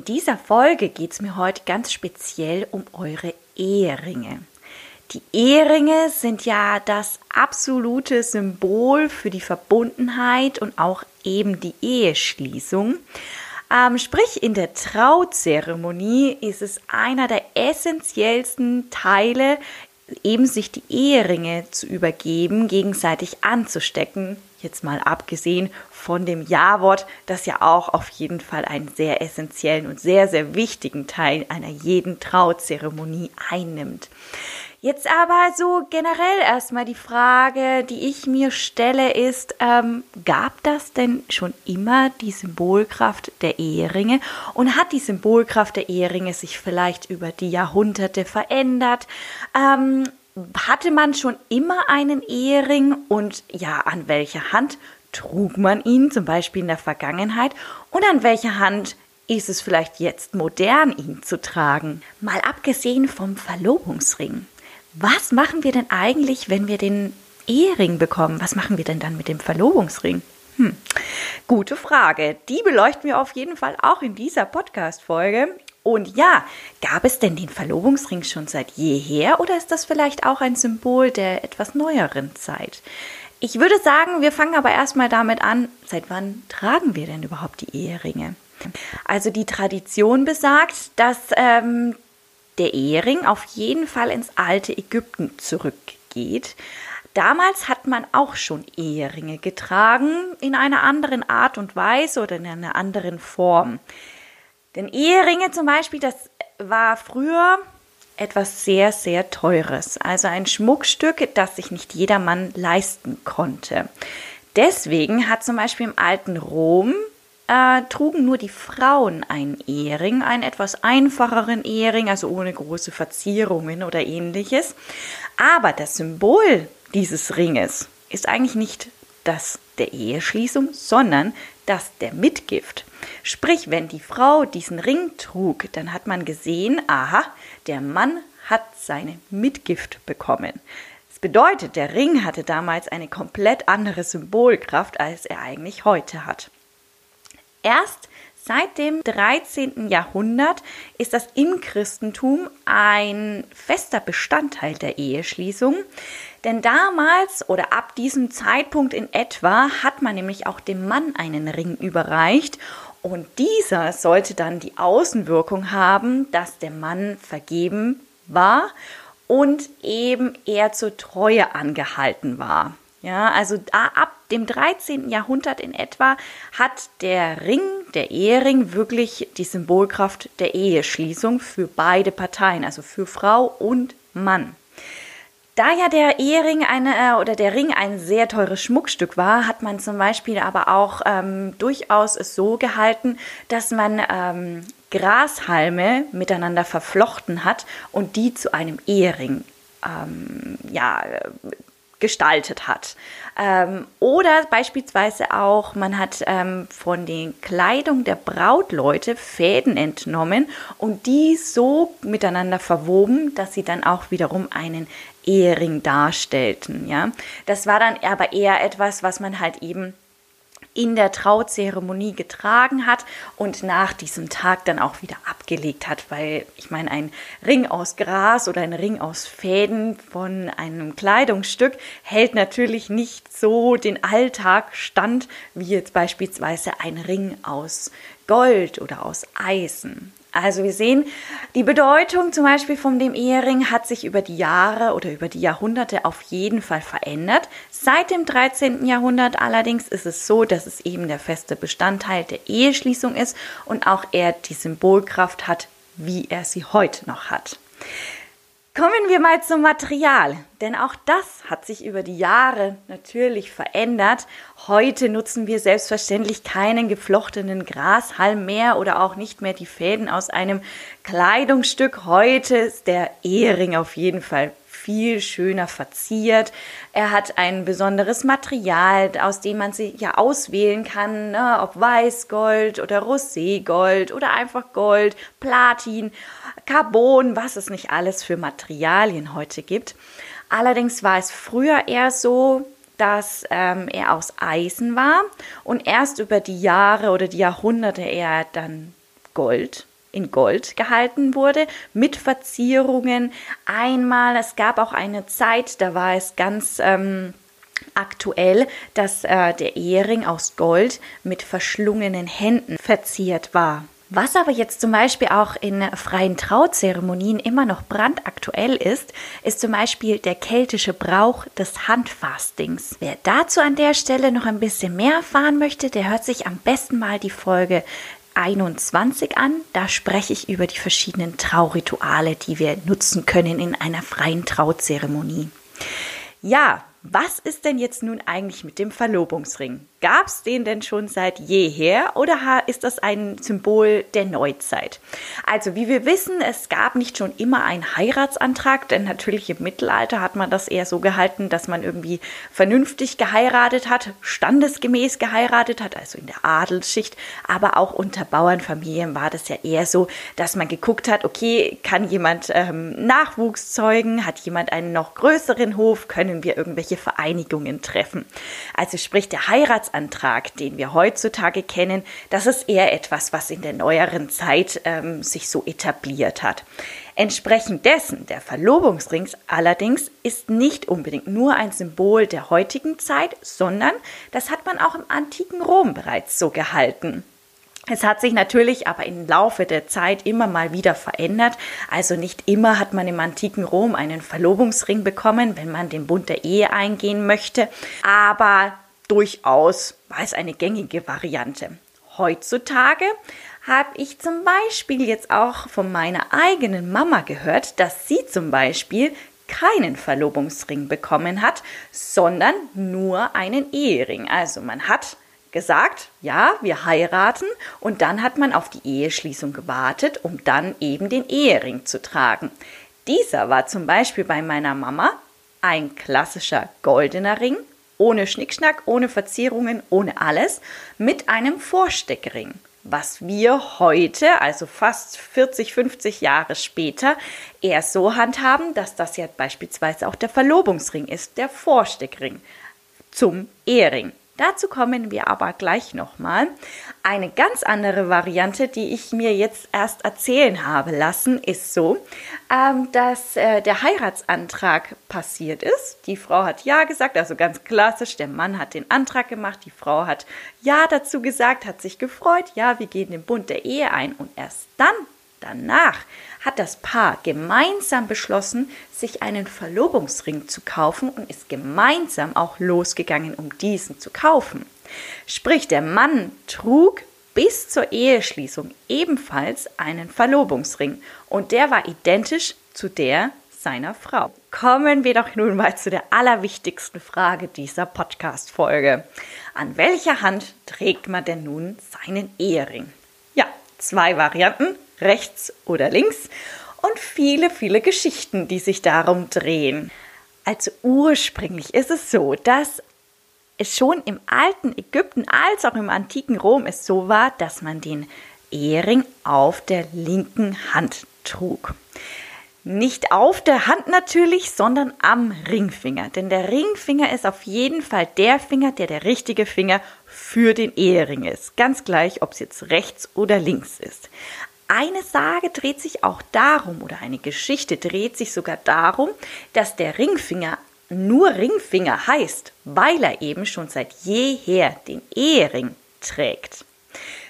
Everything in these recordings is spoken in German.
In dieser Folge geht es mir heute ganz speziell um eure Eheringe. Die Eheringe sind ja das absolute Symbol für die Verbundenheit und auch eben die Eheschließung. Ähm, sprich, in der Trauzeremonie ist es einer der essentiellsten Teile, eben sich die Eheringe zu übergeben, gegenseitig anzustecken. Jetzt mal abgesehen von dem Ja-Wort, das ja auch auf jeden Fall einen sehr essentiellen und sehr, sehr wichtigen Teil einer jeden Trauzeremonie einnimmt. Jetzt aber so generell erstmal die Frage, die ich mir stelle, ist, ähm, gab das denn schon immer die Symbolkraft der Eheringe und hat die Symbolkraft der Eheringe sich vielleicht über die Jahrhunderte verändert? Ähm, hatte man schon immer einen Ehering und ja, an welcher Hand trug man ihn, zum Beispiel in der Vergangenheit, und an welcher Hand ist es vielleicht jetzt modern, ihn zu tragen? Mal abgesehen vom Verlobungsring. Was machen wir denn eigentlich, wenn wir den Ehering bekommen? Was machen wir denn dann mit dem Verlobungsring? Hm. Gute Frage. Die beleuchten wir auf jeden Fall auch in dieser Podcast-Folge. Und ja, gab es denn den Verlobungsring schon seit jeher oder ist das vielleicht auch ein Symbol der etwas neueren Zeit? Ich würde sagen, wir fangen aber erstmal damit an, seit wann tragen wir denn überhaupt die Eheringe? Also die Tradition besagt, dass ähm, der Ehering auf jeden Fall ins alte Ägypten zurückgeht. Damals hat man auch schon Eheringe getragen, in einer anderen Art und Weise oder in einer anderen Form. Denn Eheringe zum Beispiel, das war früher etwas sehr, sehr Teures. Also ein Schmuckstück, das sich nicht jedermann leisten konnte. Deswegen hat zum Beispiel im alten Rom äh, trugen nur die Frauen einen Ehering, einen etwas einfacheren Ehering, also ohne große Verzierungen oder ähnliches. Aber das Symbol dieses Ringes ist eigentlich nicht das der Eheschließung, sondern das der Mitgift. Sprich, wenn die Frau diesen Ring trug, dann hat man gesehen, aha, der Mann hat seine Mitgift bekommen. Das bedeutet, der Ring hatte damals eine komplett andere Symbolkraft, als er eigentlich heute hat. Erst seit dem 13. Jahrhundert ist das im Christentum ein fester Bestandteil der Eheschließung. Denn damals oder ab diesem Zeitpunkt in etwa hat man nämlich auch dem Mann einen Ring überreicht und dieser sollte dann die Außenwirkung haben, dass der Mann vergeben war und eben er zur Treue angehalten war. Ja, also ab dem 13. Jahrhundert in etwa hat der Ring, der Ehering, wirklich die Symbolkraft der Eheschließung für beide Parteien, also für Frau und Mann. Da ja der Ehering eine, äh, oder der Ring ein sehr teures Schmuckstück war, hat man zum Beispiel aber auch ähm, durchaus es so gehalten, dass man ähm, Grashalme miteinander verflochten hat und die zu einem Ehering ähm, ja, gestaltet hat. Ähm, oder beispielsweise auch, man hat ähm, von den Kleidung der Brautleute Fäden entnommen und die so miteinander verwoben, dass sie dann auch wiederum einen Ehering darstellten. Ja, das war dann aber eher etwas, was man halt eben in der Trauzeremonie getragen hat und nach diesem Tag dann auch wieder abgelegt hat, weil ich meine, ein Ring aus Gras oder ein Ring aus Fäden von einem Kleidungsstück hält natürlich nicht so den Alltag stand wie jetzt beispielsweise ein Ring aus Gold oder aus Eisen. Also wir sehen, die Bedeutung zum Beispiel von dem Ehering hat sich über die Jahre oder über die Jahrhunderte auf jeden Fall verändert. Seit dem 13. Jahrhundert allerdings ist es so, dass es eben der feste Bestandteil der Eheschließung ist und auch er die Symbolkraft hat, wie er sie heute noch hat. Kommen wir mal zum Material, denn auch das hat sich über die Jahre natürlich verändert. Heute nutzen wir selbstverständlich keinen geflochtenen Grashalm mehr oder auch nicht mehr die Fäden aus einem Kleidungsstück. Heute ist der Ehering auf jeden Fall viel schöner verziert. Er hat ein besonderes Material, aus dem man sie ja auswählen kann, ne? ob Weißgold oder Roségold oder einfach Gold, Platin, Carbon, was es nicht alles für Materialien heute gibt. Allerdings war es früher eher so, dass ähm, er aus Eisen war und erst über die Jahre oder die Jahrhunderte er dann Gold in Gold gehalten wurde, mit Verzierungen. Einmal, es gab auch eine Zeit, da war es ganz ähm, aktuell, dass äh, der Ehering aus Gold mit verschlungenen Händen verziert war. Was aber jetzt zum Beispiel auch in freien Trauzeremonien immer noch brandaktuell ist, ist zum Beispiel der keltische Brauch des Handfastings. Wer dazu an der Stelle noch ein bisschen mehr erfahren möchte, der hört sich am besten mal die Folge 21 an. Da spreche ich über die verschiedenen Traurituale, die wir nutzen können in einer freien Trauzeremonie. Ja, was ist denn jetzt nun eigentlich mit dem Verlobungsring? Gab es den denn schon seit jeher oder ist das ein Symbol der Neuzeit? Also, wie wir wissen, es gab nicht schon immer einen Heiratsantrag, denn natürlich im Mittelalter hat man das eher so gehalten, dass man irgendwie vernünftig geheiratet hat, standesgemäß geheiratet hat, also in der Adelsschicht, aber auch unter Bauernfamilien war das ja eher so, dass man geguckt hat, okay, kann jemand ähm, Nachwuchs zeugen, hat jemand einen noch größeren Hof, können wir irgendwelche Vereinigungen treffen. Also sprich, der Heiratsantrag Heiratsantrag, den wir heutzutage kennen, das ist eher etwas, was in der neueren Zeit ähm, sich so etabliert hat. Entsprechend dessen, der Verlobungsring allerdings ist nicht unbedingt nur ein Symbol der heutigen Zeit, sondern das hat man auch im antiken Rom bereits so gehalten. Es hat sich natürlich aber im Laufe der Zeit immer mal wieder verändert. Also nicht immer hat man im antiken Rom einen Verlobungsring bekommen, wenn man den Bund der Ehe eingehen möchte. Aber durchaus war es eine gängige Variante. Heutzutage habe ich zum Beispiel jetzt auch von meiner eigenen Mama gehört, dass sie zum Beispiel keinen Verlobungsring bekommen hat, sondern nur einen Ehering. Also man hat gesagt, ja, wir heiraten und dann hat man auf die Eheschließung gewartet, um dann eben den Ehering zu tragen. Dieser war zum Beispiel bei meiner Mama ein klassischer goldener Ring ohne Schnickschnack, ohne Verzierungen, ohne alles, mit einem Vorsteckring. Was wir heute, also fast 40, 50 Jahre später, eher so handhaben, dass das ja beispielsweise auch der Verlobungsring ist, der Vorsteckring zum Ehering. Dazu kommen wir aber gleich nochmal. Eine ganz andere Variante, die ich mir jetzt erst erzählen habe lassen, ist so, ähm, dass äh, der Heiratsantrag passiert ist. Die Frau hat Ja gesagt, also ganz klassisch, der Mann hat den Antrag gemacht, die Frau hat Ja dazu gesagt, hat sich gefreut, ja, wir gehen den Bund der Ehe ein und erst dann, danach, hat das Paar gemeinsam beschlossen, sich einen Verlobungsring zu kaufen und ist gemeinsam auch losgegangen, um diesen zu kaufen. Sprich, der Mann trug bis zur Eheschließung ebenfalls einen Verlobungsring und der war identisch zu der seiner Frau. Kommen wir doch nun mal zu der allerwichtigsten Frage dieser Podcast-Folge. An welcher Hand trägt man denn nun seinen Ehering? Ja, zwei Varianten rechts oder links und viele, viele Geschichten, die sich darum drehen. Also ursprünglich ist es so, dass es schon im alten Ägypten als auch im antiken Rom es so war, dass man den Ehering auf der linken Hand trug. Nicht auf der Hand natürlich, sondern am Ringfinger. Denn der Ringfinger ist auf jeden Fall der Finger, der der richtige Finger für den Ehering ist. Ganz gleich, ob es jetzt rechts oder links ist. Eine Sage dreht sich auch darum, oder eine Geschichte dreht sich sogar darum, dass der Ringfinger nur Ringfinger heißt, weil er eben schon seit jeher den Ehering trägt.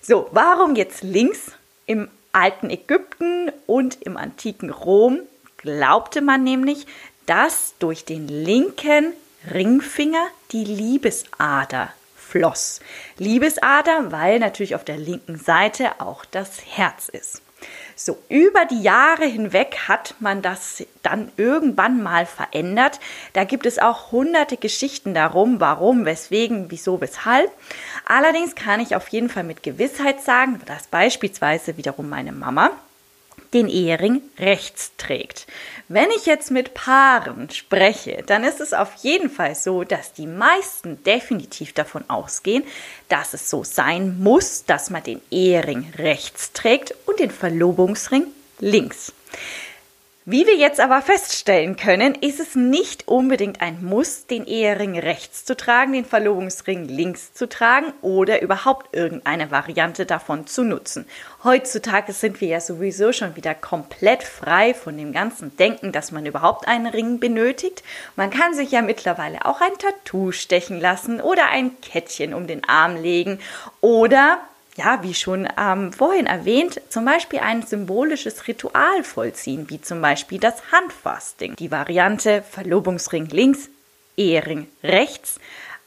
So, warum jetzt links? Im alten Ägypten und im antiken Rom glaubte man nämlich, dass durch den linken Ringfinger die Liebesader floss. Liebesader, weil natürlich auf der linken Seite auch das Herz ist. So, über die Jahre hinweg hat man das dann irgendwann mal verändert. Da gibt es auch hunderte Geschichten darum, warum, weswegen, wieso, weshalb. Allerdings kann ich auf jeden Fall mit Gewissheit sagen, dass beispielsweise wiederum meine Mama den Ehering rechts trägt. Wenn ich jetzt mit Paaren spreche, dann ist es auf jeden Fall so, dass die meisten definitiv davon ausgehen, dass es so sein muss, dass man den Ehering rechts trägt und den Verlobungsring links. Wie wir jetzt aber feststellen können, ist es nicht unbedingt ein Muss, den Ehering rechts zu tragen, den Verlobungsring links zu tragen oder überhaupt irgendeine Variante davon zu nutzen. Heutzutage sind wir ja sowieso schon wieder komplett frei von dem ganzen Denken, dass man überhaupt einen Ring benötigt. Man kann sich ja mittlerweile auch ein Tattoo stechen lassen oder ein Kettchen um den Arm legen oder ja, wie schon ähm, vorhin erwähnt, zum Beispiel ein symbolisches Ritual vollziehen, wie zum Beispiel das Handfasting. Die Variante Verlobungsring links, Ehering rechts,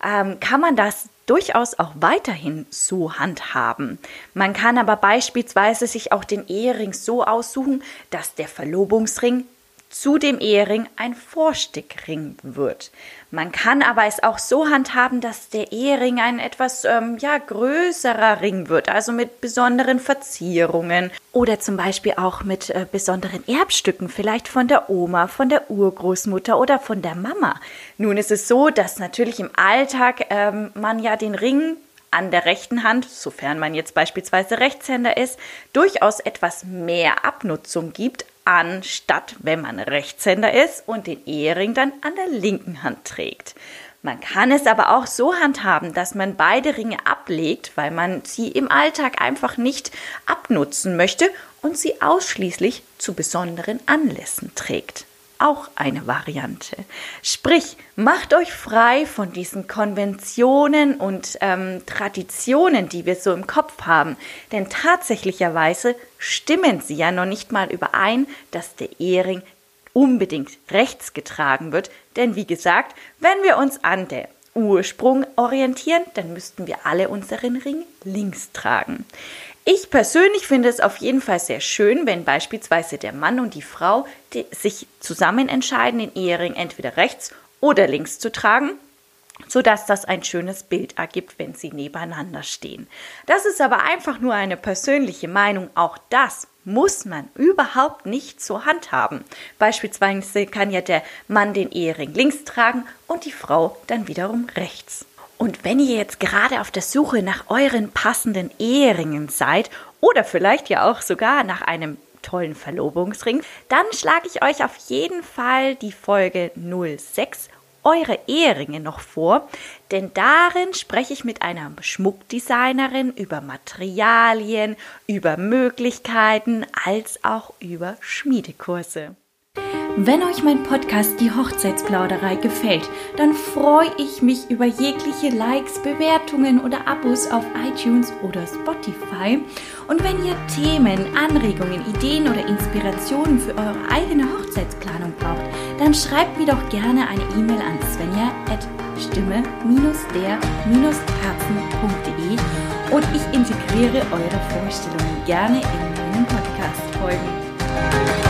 ähm, kann man das durchaus auch weiterhin so handhaben. Man kann aber beispielsweise sich auch den Ehering so aussuchen, dass der Verlobungsring zu dem Ehering ein Vorstickring wird. Man kann aber es auch so handhaben, dass der Ehering ein etwas ähm, ja, größerer Ring wird, also mit besonderen Verzierungen oder zum Beispiel auch mit äh, besonderen Erbstücken, vielleicht von der Oma, von der Urgroßmutter oder von der Mama. Nun ist es so, dass natürlich im Alltag ähm, man ja den Ring an der rechten Hand, sofern man jetzt beispielsweise Rechtshänder ist, durchaus etwas mehr Abnutzung gibt anstatt wenn man Rechtshänder ist und den Ehering dann an der linken Hand trägt. Man kann es aber auch so handhaben, dass man beide Ringe ablegt, weil man sie im Alltag einfach nicht abnutzen möchte und sie ausschließlich zu besonderen Anlässen trägt auch eine Variante. Sprich, macht euch frei von diesen Konventionen und ähm, Traditionen, die wir so im Kopf haben. Denn tatsächlicherweise stimmen sie ja noch nicht mal überein, dass der Ehering unbedingt rechts getragen wird. Denn wie gesagt, wenn wir uns an der Ursprung orientieren, dann müssten wir alle unseren Ring links tragen. Ich persönlich finde es auf jeden Fall sehr schön, wenn beispielsweise der Mann und die Frau die sich zusammen entscheiden, den Ehering entweder rechts oder links zu tragen, sodass das ein schönes Bild ergibt, wenn sie nebeneinander stehen. Das ist aber einfach nur eine persönliche Meinung. Auch das muss man überhaupt nicht so handhaben. Beispielsweise kann ja der Mann den Ehering links tragen und die Frau dann wiederum rechts. Und wenn ihr jetzt gerade auf der Suche nach euren passenden Eheringen seid oder vielleicht ja auch sogar nach einem tollen Verlobungsring, dann schlage ich euch auf jeden Fall die Folge 06 eure Eheringe noch vor, denn darin spreche ich mit einer Schmuckdesignerin über Materialien, über Möglichkeiten als auch über Schmiedekurse. Wenn euch mein Podcast Die Hochzeitsplauderei gefällt, dann freue ich mich über jegliche Likes, Bewertungen oder Abos auf iTunes oder Spotify. Und wenn ihr Themen, Anregungen, Ideen oder Inspirationen für eure eigene Hochzeitsplanung braucht, dann schreibt mir doch gerne eine E-Mail an svenja at stimme-der-herzen.de und ich integriere eure Vorstellungen gerne in meinen Podcast-Folgen.